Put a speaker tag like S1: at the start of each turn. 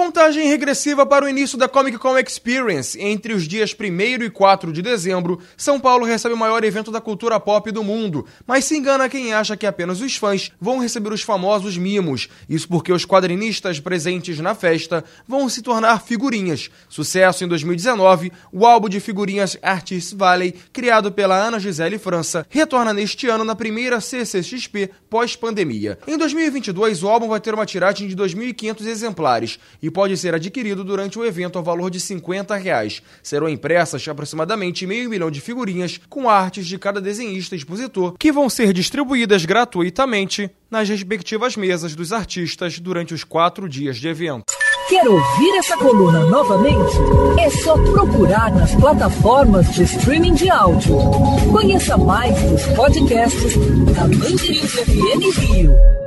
S1: Contagem regressiva para o início da Comic Con Experience. Entre os dias 1 e 4 de dezembro, São Paulo recebe o maior evento da cultura pop do mundo. Mas se engana quem acha que apenas os fãs vão receber os famosos mimos. Isso porque os quadrinistas presentes na festa vão se tornar figurinhas. Sucesso em 2019, o álbum de figurinhas Artists Valley, criado pela Ana Gisele França, retorna neste ano na primeira CCXP pós-pandemia. Em 2022, o álbum vai ter uma tiragem de 2.500 exemplares e pode ser adquirido durante o evento ao valor de 50 reais. Serão impressas aproximadamente meio milhão de figurinhas com artes de cada desenhista e expositor, que vão ser distribuídas gratuitamente nas respectivas mesas dos artistas durante os quatro dias de evento.
S2: Quer ouvir essa coluna novamente? É só procurar nas plataformas de streaming de áudio. Conheça mais dos podcasts da Mandirinhos FM Rio.